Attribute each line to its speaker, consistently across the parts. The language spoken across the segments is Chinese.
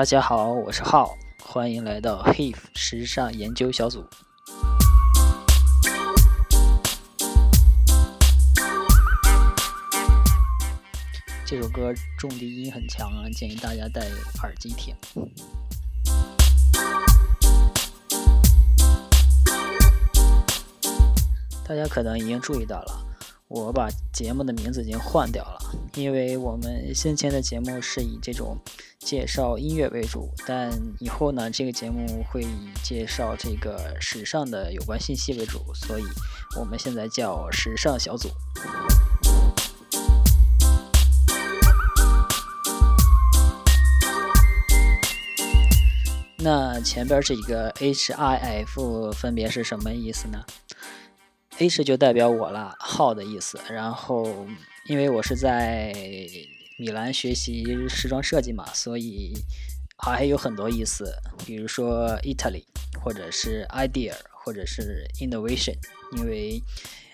Speaker 1: 大家好，我是浩，欢迎来到 HIF 时尚研究小组。这首歌重低音很强啊，建议大家戴耳机听。大家可能已经注意到了，我把节目的名字已经换掉了，因为我们先前的节目是以这种介绍音乐为主，但以后呢，这个节目会以介绍这个时尚的有关信息为主，所以我们现在叫时尚小组。那前边这个 H I F 分别是什么意思呢？H 就代表我了，号的意思。然后，因为我是在米兰学习时装设计嘛，所以还有很多意思，比如说 Italy，或者是 idea，或者是 innovation。因为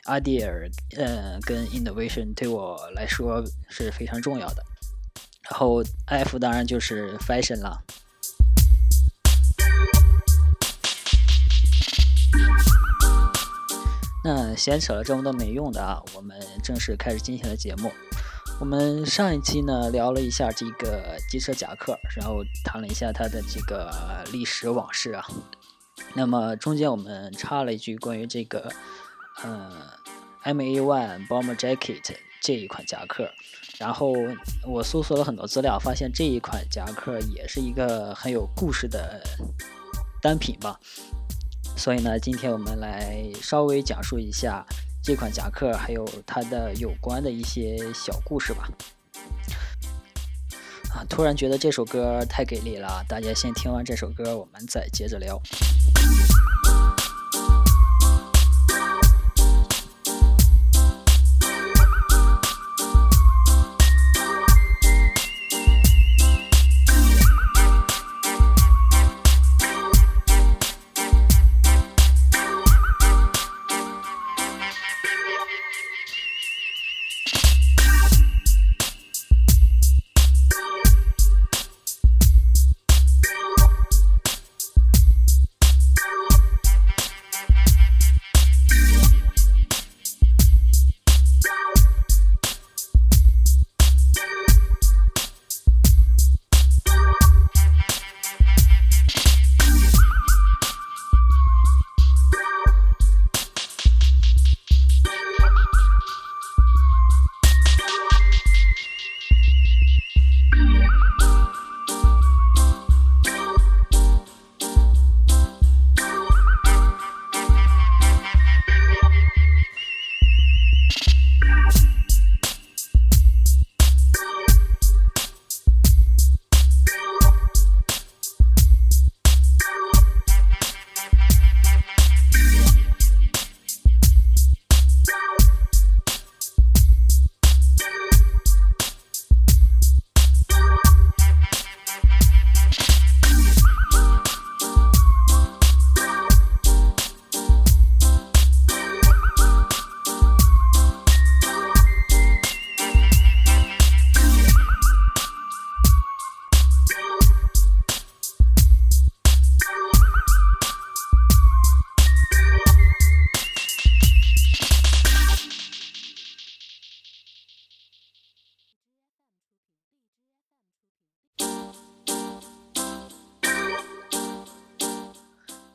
Speaker 1: idea，呃，跟 innovation 对我来说是非常重要的。然后 F 当然就是 fashion 了。那闲扯了这么多没用的啊，我们正式开始今天的节目。我们上一期呢聊了一下这个机车夹克，然后谈了一下它的这个历史往事啊。那么中间我们插了一句关于这个呃 MA One Bomber Jacket 这一款夹克，然后我搜索了很多资料，发现这一款夹克也是一个很有故事的单品吧。所以呢，今天我们来稍微讲述一下这款夹克，还有它的有关的一些小故事吧。啊，突然觉得这首歌太给力了，大家先听完这首歌，我们再接着聊。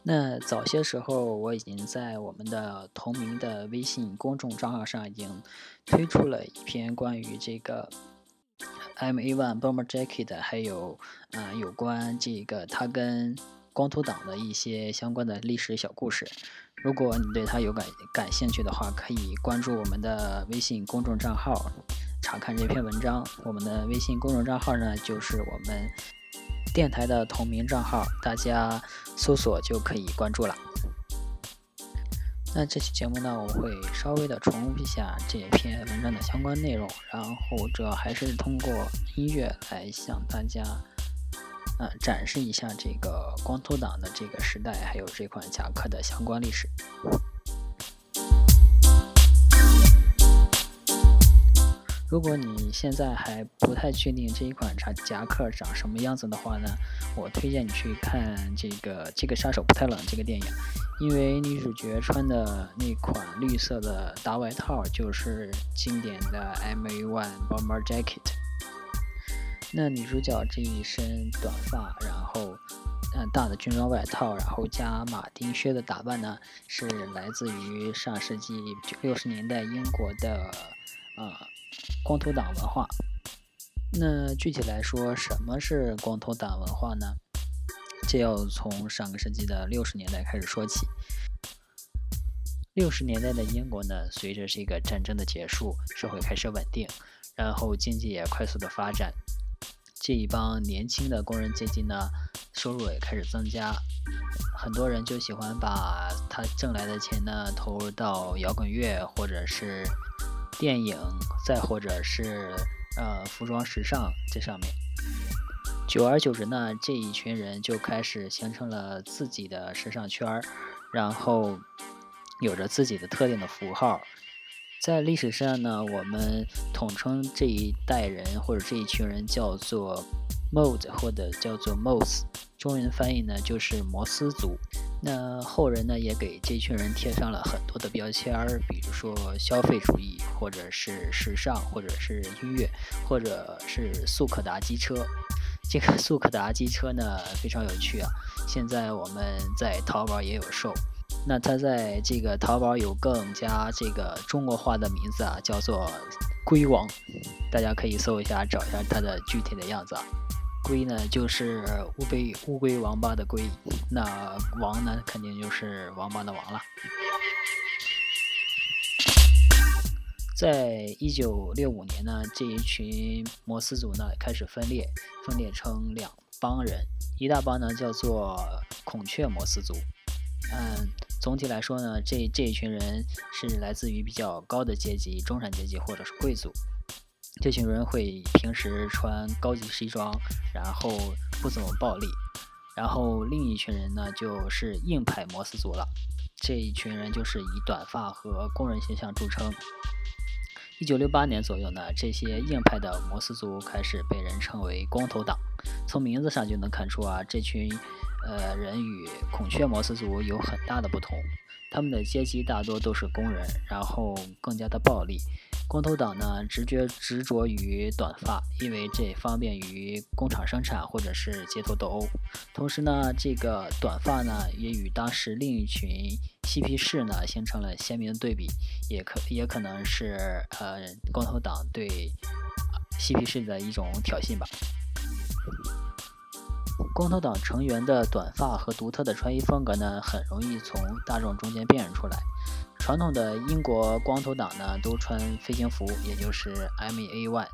Speaker 1: 那早些时候，我已经在我们的同名的微信公众账号上已经推出了一篇关于这个 MA One Bomber Jacket，还有啊有关这个它跟光头党的一些相关的历史小故事。如果你对它有感感兴趣的话，可以关注我们的微信公众账号，查看这篇文章。我们的微信公众账号呢，就是我们。电台的同名账号，大家搜索就可以关注了。那这期节目呢，我会稍微的重复一下这篇文章的相关内容，然后主要还是通过音乐来向大家，呃，展示一下这个光头党的这个时代，还有这款夹克的相关历史。如果你现在还不太确定这一款夹夹克长什么样子的话呢，我推荐你去看这个《这个杀手不太冷》这个电影，因为女主角穿的那款绿色的大外套就是经典的 M A One bomber jacket。那女主角这一身短发，然后嗯大的军装外套，然后加马丁靴的打扮呢，是来自于上世纪六十年代英国的啊。光头党文化，那具体来说，什么是光头党文化呢？这要从上个世纪的六十年代开始说起。六十年代的英国呢，随着这个战争的结束，社会开始稳定，然后经济也快速的发展。这一帮年轻的工人阶级呢，收入也开始增加，很多人就喜欢把他挣来的钱呢，投入到摇滚乐或者是。电影，再或者是呃服装时尚这上面，久而久之呢，这一群人就开始形成了自己的时尚圈儿，然后有着自己的特定的符号。在历史上呢，我们统称这一代人或者这一群人叫做 mode 或者叫做 mos，中文翻译呢就是摩斯族。那后人呢，也给这群人贴上了很多的标签儿，比如说消费主义，或者是时尚，或者是音乐，或者是速可达机车。这个 速可达机车呢，非常有趣啊！现在我们在淘宝也有售。那它在这个淘宝有更加这个中国化的名字啊，叫做“龟王”，大家可以搜一下，找一下它的具体的样子啊。龟呢，就是乌龟乌龟王八的龟，那王呢，肯定就是王八的王了。在一九六五年呢，这一群摩斯族呢开始分裂，分裂成两帮人，一大帮呢叫做孔雀摩斯族。嗯，总体来说呢，这这一群人是来自于比较高的阶级，中产阶级或者是贵族。这群人会平时穿高级西装，然后不怎么暴力。然后另一群人呢，就是硬派摩斯族了。这一群人就是以短发和工人形象著称。一九六八年左右呢，这些硬派的摩斯族开始被人称为光头党。从名字上就能看出啊，这群呃人与孔雀摩斯族有很大的不同。他们的阶级大多都是工人，然后更加的暴力。光头党呢，直觉执着于短发，因为这方便于工厂生产或者是街头斗殴。同时呢，这个短发呢，也与当时另一群嬉皮士呢形成了鲜明的对比，也可也可能是呃光头党对嬉皮士的一种挑衅吧。光头党成员的短发和独特的穿衣风格呢，很容易从大众中间辨认出来。传统的英国光头党呢，都穿飞行服，也就是 M A One，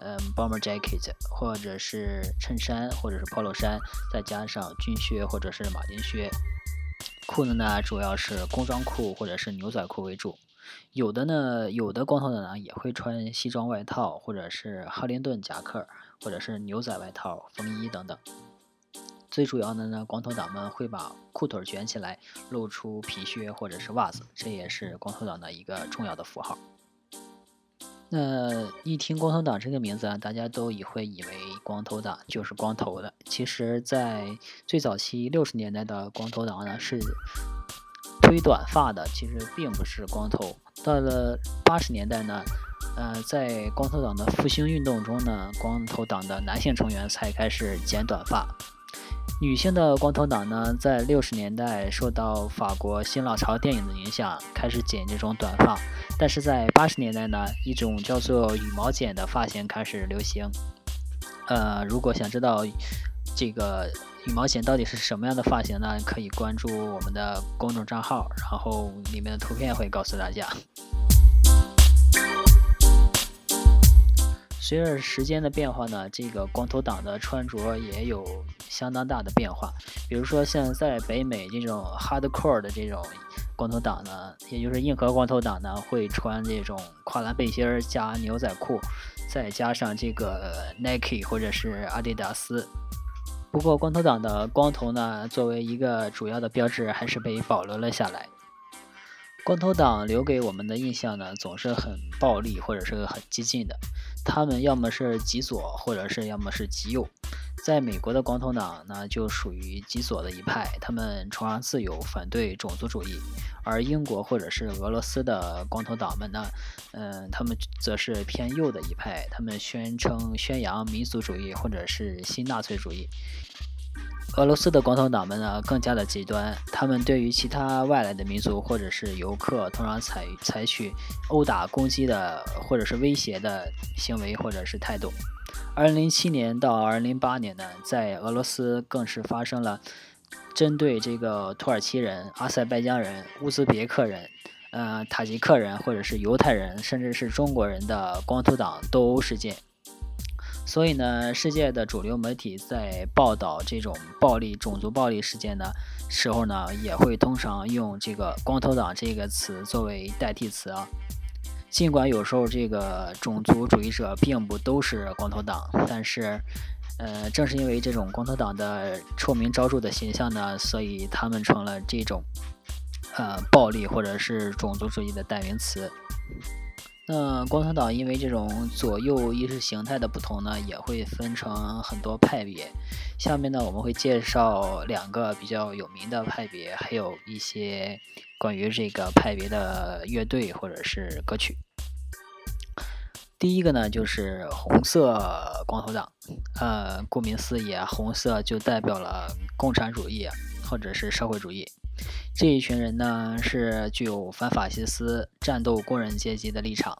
Speaker 1: 嗯，bomber jacket，或者是衬衫，或者是 polo 衫，再加上军靴或者是马丁靴。裤子呢，主要是工装裤或者是牛仔裤为主。有的呢，有的光头党呢，也会穿西装外套，或者是哈林顿夹克，或者是牛仔外套、风衣等等。最主要的呢，光头党们会把裤腿卷起来，露出皮靴或者是袜子，这也是光头党的一个重要的符号。那一听光头党这个名字啊，大家都以会以为光头党就是光头的。其实，在最早期六十年代的光头党呢，是推短发的，其实并不是光头。到了八十年代呢，呃，在光头党的复兴运动中呢，光头党的男性成员才开始剪短发。女性的光头党呢，在六十年代受到法国新浪潮电影的影响，开始剪这种短发。但是在八十年代呢，一种叫做羽毛剪的发型开始流行。呃，如果想知道这个羽毛剪到底是什么样的发型呢，可以关注我们的公众账号，然后里面的图片会告诉大家。随着时间的变化呢，这个光头党的穿着也有相当大的变化。比如说，像在北美这种 hardcore 的这种光头党呢，也就是硬核光头党呢，会穿这种跨栏背心儿加牛仔裤，再加上这个 Nike 或者是阿迪达斯。不过，光头党的光头呢，作为一个主要的标志，还是被保留了下来。光头党留给我们的印象呢，总是很暴力或者是很激进的。他们要么是极左，或者是要么是极右。在美国的光头党呢，就属于极左的一派，他们崇尚自由，反对种族主义；而英国或者是俄罗斯的光头党们呢，嗯，他们则是偏右的一派，他们宣称宣扬民族主义或者是新纳粹主义。俄罗斯的光头党们呢，更加的极端，他们对于其他外来的民族或者是游客，通常采采取殴打、攻击的或者是威胁的行为或者是态度。二零零七年到二零零八年呢，在俄罗斯更是发生了针对这个土耳其人、阿塞拜疆人、乌兹别克人、呃塔吉克人或者是犹太人，甚至是中国人的光头党斗殴事件。所以呢，世界的主流媒体在报道这种暴力、种族暴力事件的时候呢，也会通常用这个“光头党”这个词作为代替词啊。尽管有时候这个种族主义者并不都是光头党，但是，呃，正是因为这种光头党的臭名昭著的形象呢，所以他们成了这种，呃，暴力或者是种族主义的代名词。那光头党因为这种左右意识形态的不同呢，也会分成很多派别。下面呢，我们会介绍两个比较有名的派别，还有一些关于这个派别的乐队或者是歌曲。第一个呢，就是红色光头党。呃，顾名思义，红色就代表了共产主义或者是社会主义。这一群人呢，是具有反法西斯、战斗工人阶级的立场。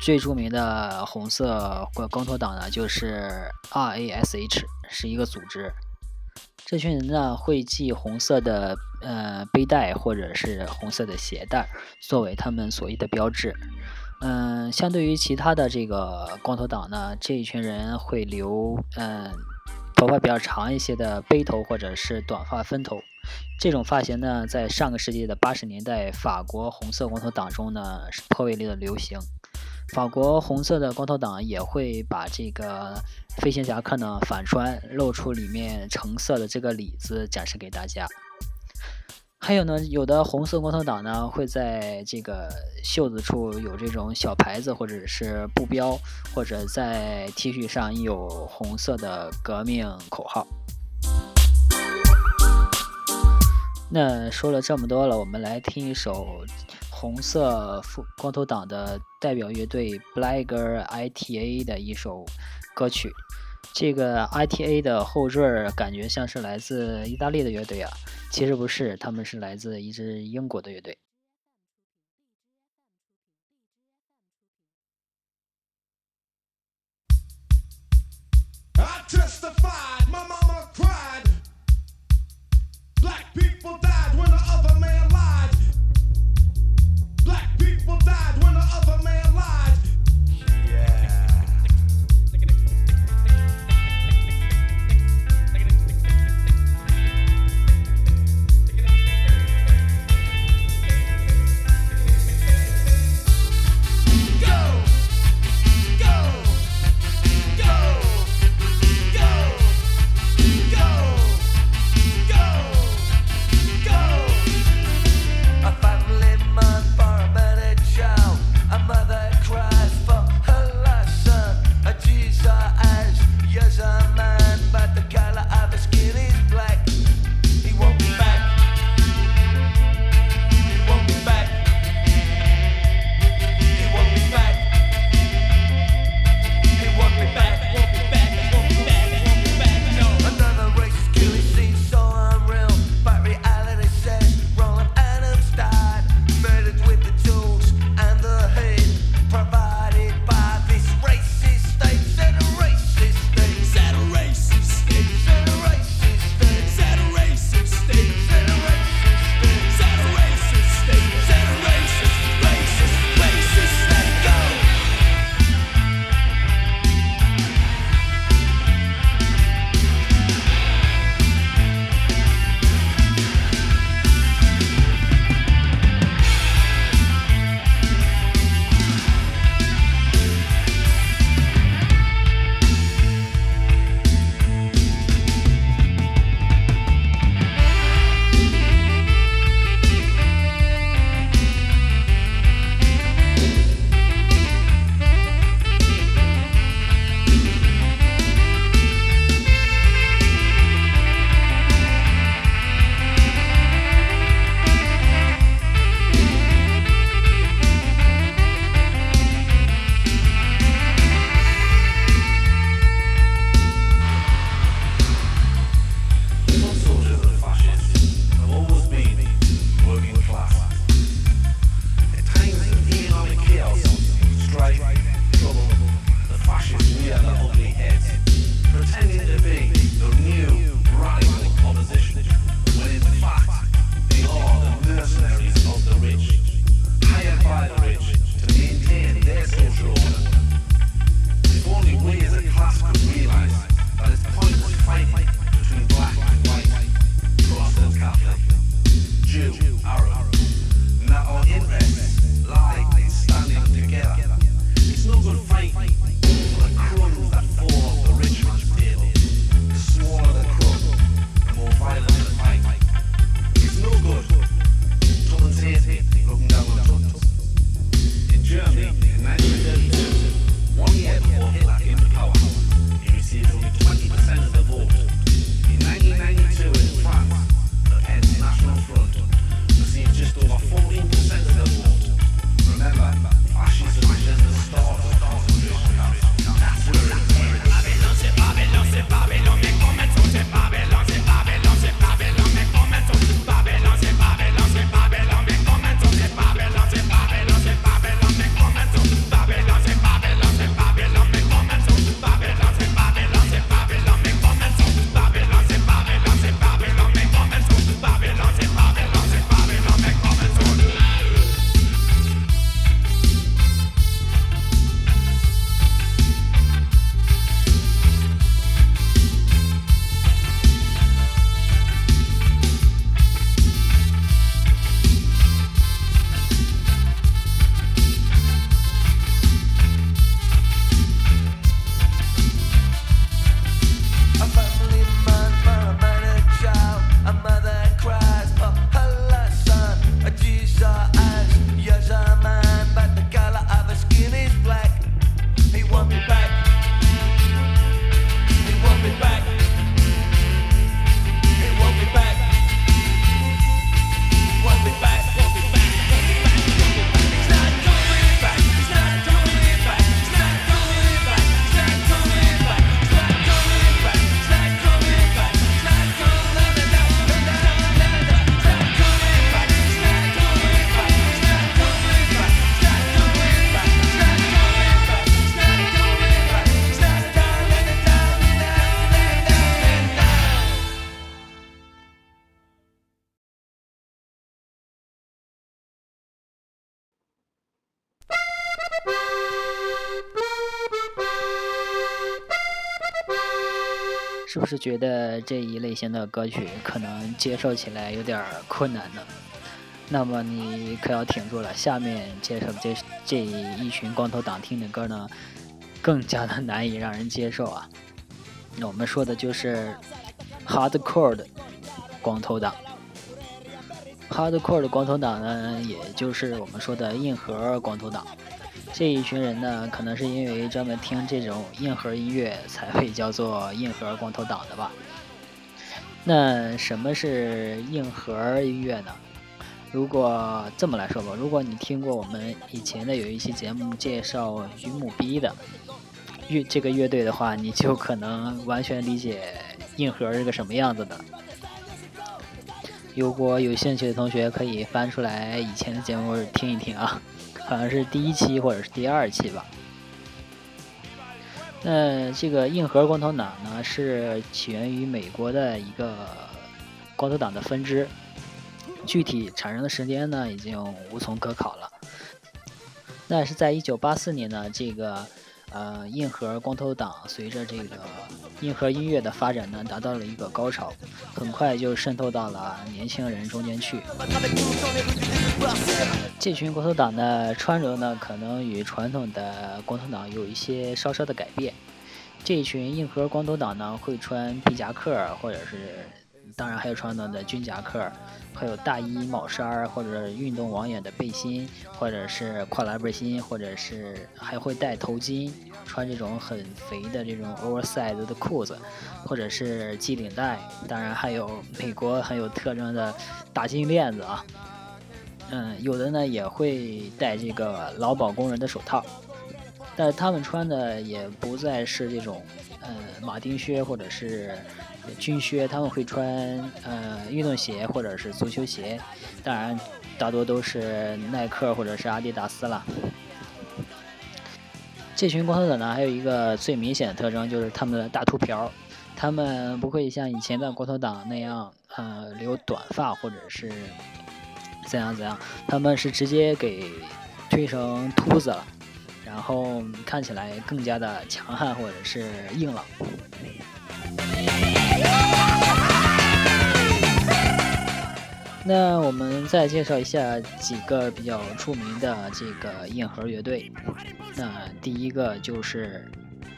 Speaker 1: 最著名的红色光光头党呢，就是 RASH，是一个组织。这群人呢，会系红色的呃背带或者是红色的鞋带，作为他们所谓的标志。嗯，相对于其他的这个光头党呢，这一群人会留嗯头发比较长一些的背头或者是短发分头。这种发型呢，在上个世纪的八十年代，法国红色光头党中呢是颇为的流行。法国红色的光头党也会把这个飞行夹克呢反穿，露出里面橙色的这个里子，展示给大家。还有呢，有的红色光头党呢，会在这个袖子处有这种小牌子，或者是布标，或者在 T 恤上印有红色的革命口号。那说了这么多了我们来听一首红色光头党的代表乐队 blackger ita 的一首歌曲。这个 ita 的后缀感觉像是来自意大利的乐队啊其实不是他们是来自一支英国的乐队。I justified my mama's pride black people died when the other 是觉得这一类型的歌曲可能接受起来有点困难呢？那么你可要挺住了，下面介绍的这这一群光头党听的歌呢，更加的难以让人接受啊。那我们说的就是 hardcore 的光头党。hardcore 的光头党呢，也就是我们说的硬核光头党。这一群人呢，可能是因为专门听这种硬核音乐，才会叫做硬核光头党的吧。那什么是硬核音乐呢？如果这么来说吧，如果你听过我们以前的有一期节目介绍云母 B 的乐这个乐队的话，你就可能完全理解硬核是个什么样子的。如果有兴趣的同学，可以翻出来以前的节目听一听啊，好像是第一期或者是第二期吧。那这个硬核光头党呢，是起源于美国的一个光头党的分支，具体产生的时间呢，已经无从可考了。那是在一九八四年呢，这个。呃，硬核光头党随着这个硬核音乐的发展呢，达到了一个高潮，很快就渗透到了年轻人中间去。这群光头党的穿着呢，可能与传统的光头党有一些稍稍的改变。这群硬核光头党呢，会穿皮夹克，或者是。当然还有传统的军夹克，还有大衣帽衫或者运动网眼的背心，或者是跨栏背心，或者是还会戴头巾，穿这种很肥的这种 oversize 的裤子，或者是系领带。当然还有美国很有特征的大金链子啊，嗯，有的呢也会戴这个劳保工人的手套，但他们穿的也不再是这种，呃，马丁靴或者是。军靴，他们会穿呃运动鞋或者是足球鞋，当然大多都是耐克或者是阿迪达斯了。这群光头党呢，还有一个最明显的特征就是他们的大秃瓢，他们不会像以前的光头党那样呃留短发或者是怎样怎样，他们是直接给推成秃子了，然后看起来更加的强悍或者是硬朗。那我们再介绍一下几个比较出名的这个硬核乐队。那第一个就是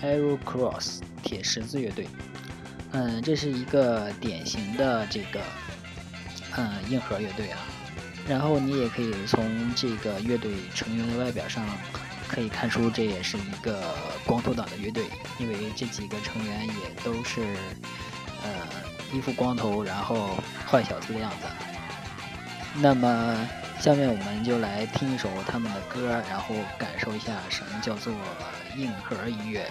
Speaker 1: Arrow Cross 铁十字乐队。嗯，这是一个典型的这个嗯硬核乐队啊。然后你也可以从这个乐队成员的外表上可以看出，这也是一个光头党的乐队，因为这几个成员也都是呃一副光头，然后坏小子的样子。那么，下面我们就来听一首他们的歌，然后感受一下什么叫做硬核音乐。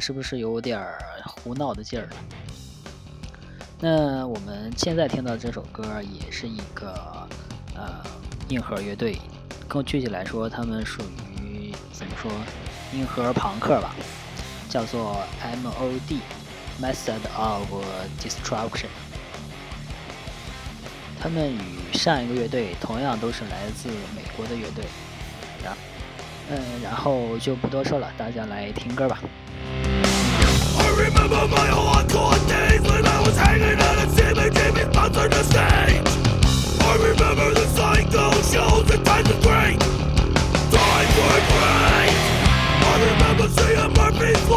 Speaker 1: 是不是有点儿胡闹的劲儿？那我们现在听到这首歌也是一个呃硬核乐队，更具体来说，他们属于怎么说硬核朋克吧，叫做 M.O.D.，Method of Destruction。他们与上一个乐队同样都是来自美国的乐队，然嗯，然后就不多说了，大家来听歌吧。Remember my hardcore days when I was hanging out sponsored the stage. I remember the psycho shows and times were great. Times were great. I remember seeing Murphy's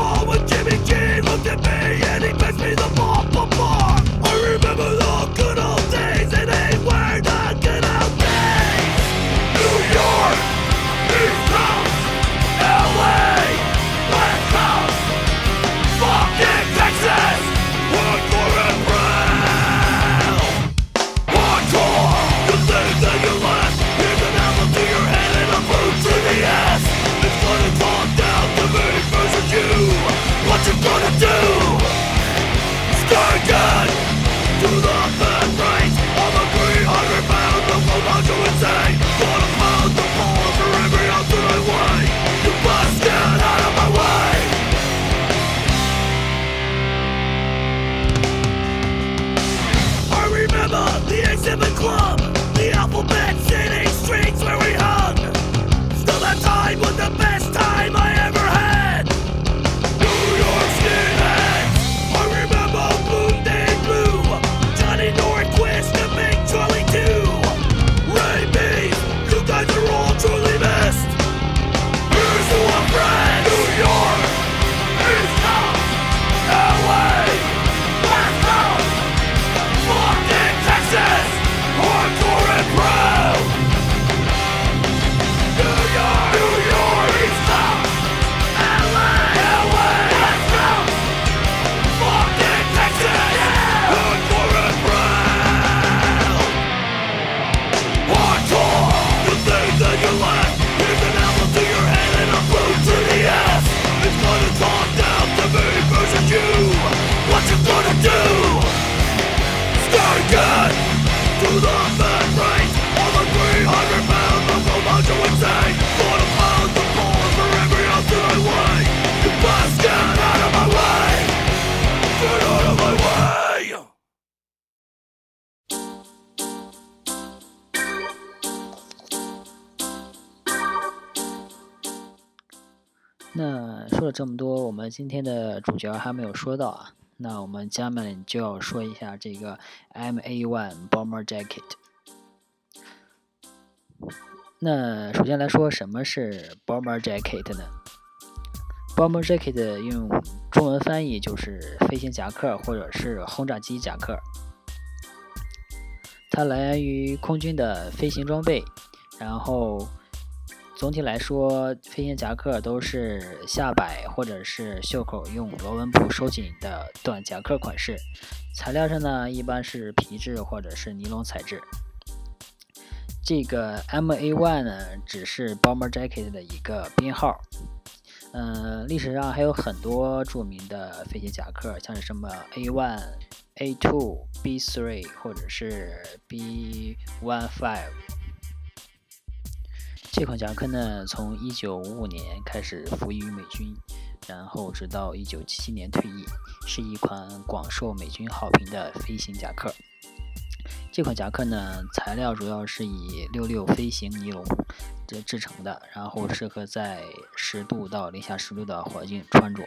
Speaker 1: 那说了这么多，我们今天的主角还没有说到啊。那我们下面就要说一下这个 MA1 Bomber Jacket。那首先来说，什么是 Bomber Jacket 呢？Bomber Jacket 用中文翻译就是飞行夹克或者是轰炸机夹克。它来源于空军的飞行装备，然后总体来说，飞行夹克都是下摆或者是袖口用螺纹布收紧的短夹克款式。材料上呢，一般是皮质或者是尼龙材质。这个 MA1 呢，只是 Bomber Jacket 的一个编号。嗯，历史上还有很多著名的飞行夹克，像是什么 A1、A2、B3 或者是 B15。这款夹克呢，从1955年开始服役于美军，然后直到1977年退役，是一款广受美军好评的飞行夹克。这款夹克呢，材料主要是以六六飞行尼龙这制成的，然后适合在十度到零下十度的环境穿着。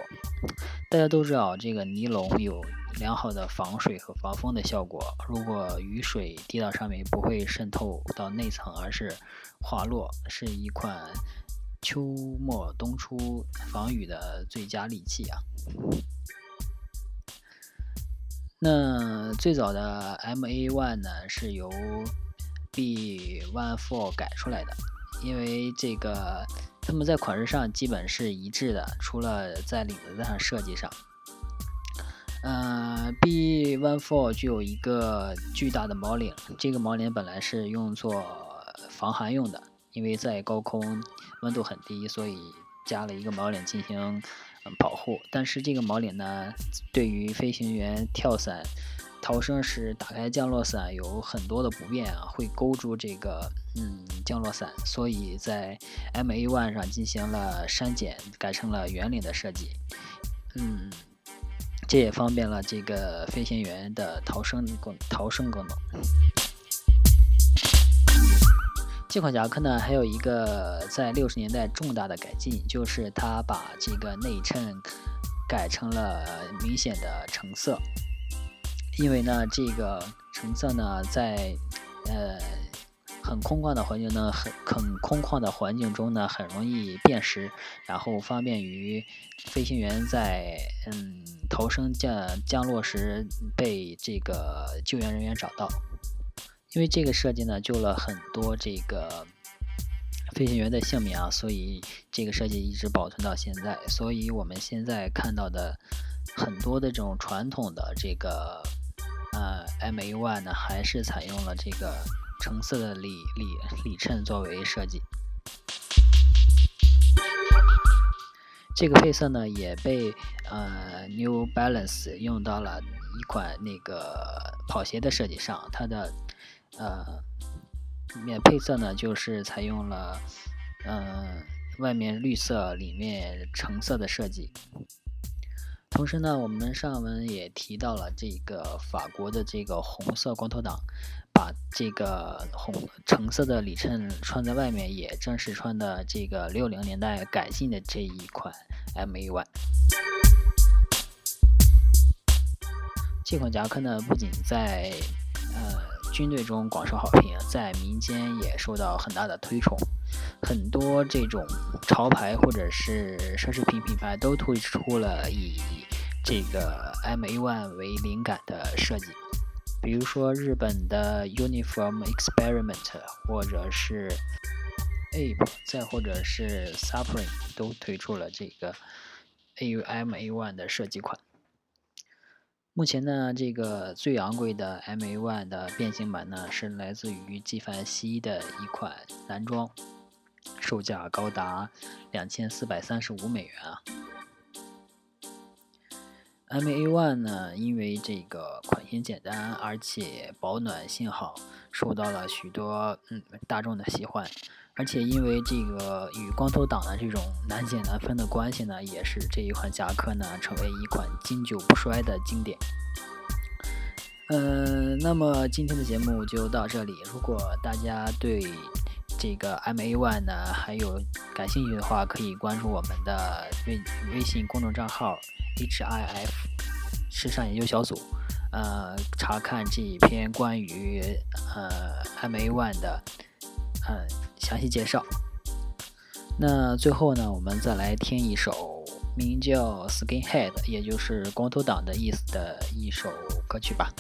Speaker 1: 大家都知道，这个尼龙有良好的防水和防风的效果。如果雨水滴到上面，不会渗透到内层，而是滑落，是一款秋末冬初防雨的最佳利器啊。那最早的 MA One 呢，是由 B One Four 改出来的，因为这个他们在款式上基本是一致的，除了在领子上设计上。呃，B One Four 具有一个巨大的毛领，这个毛领本来是用作防寒用的，因为在高空温度很低，所以加了一个毛领进行嗯保护，但是这个毛领呢，对于飞行员跳伞、逃生时打开降落伞有很多的不便啊，会勾住这个嗯降落伞，所以在 MA1 上进行了删减，改成了圆领的设计，嗯，这也方便了这个飞行员的逃生功逃生功能。这款夹克呢，还有一个在六十年代重大的改进，就是它把这个内衬改成了明显的橙色。因为呢，这个橙色呢，在呃很空旷的环境呢，很很空旷的环境中呢，很容易辨识，然后方便于飞行员在嗯逃生降降落时被这个救援人员找到。因为这个设计呢，救了很多这个飞行员的性命啊，所以这个设计一直保存到现在。所以我们现在看到的很多的这种传统的这个呃 MA1 呢，还是采用了这个橙色的里里里衬作为设计。这个配色呢，也被呃 New Balance 用到了一款那个跑鞋的设计上，它的。呃里，面配色呢，就是采用了，嗯，外面绿色，里面橙色的设计。同时呢，我们上文也提到了这个法国的这个红色光头党，把这个红橙色的里衬穿在外面，也正是穿的这个六零年代改进的这一款 MAY。这款夹克呢，不仅在呃。军队中广受好评，在民间也受到很大的推崇。很多这种潮牌或者是奢侈品品牌都推出了以这个 M A One 为灵感的设计，比如说日本的 Uniform Experiment，或者是 Ape，再或者是 Supreme，都推出了这个 A U M A One 的设计款。目前呢，这个最昂贵的 MA1 的变形版呢，是来自于纪梵希的一款男装，售价高达两千四百三十五美元啊。MA1 呢，因为这个款型简单，而且保暖性好，受到了许多嗯大众的喜欢。而且因为这个与光头党的这种难解难分的关系呢，也是这一款夹克呢成为一款经久不衰的经典。嗯，那么今天的节目就到这里。如果大家对这个 MA1 呢还有感兴趣的话，可以关注我们的微微信公众账号 HIF 时尚研究小组，呃，查看这一篇关于呃 MA1 的呃。详细介绍。那最后呢，我们再来听一首名叫《Skinhead》，也就是光头党的意思的一首歌曲吧。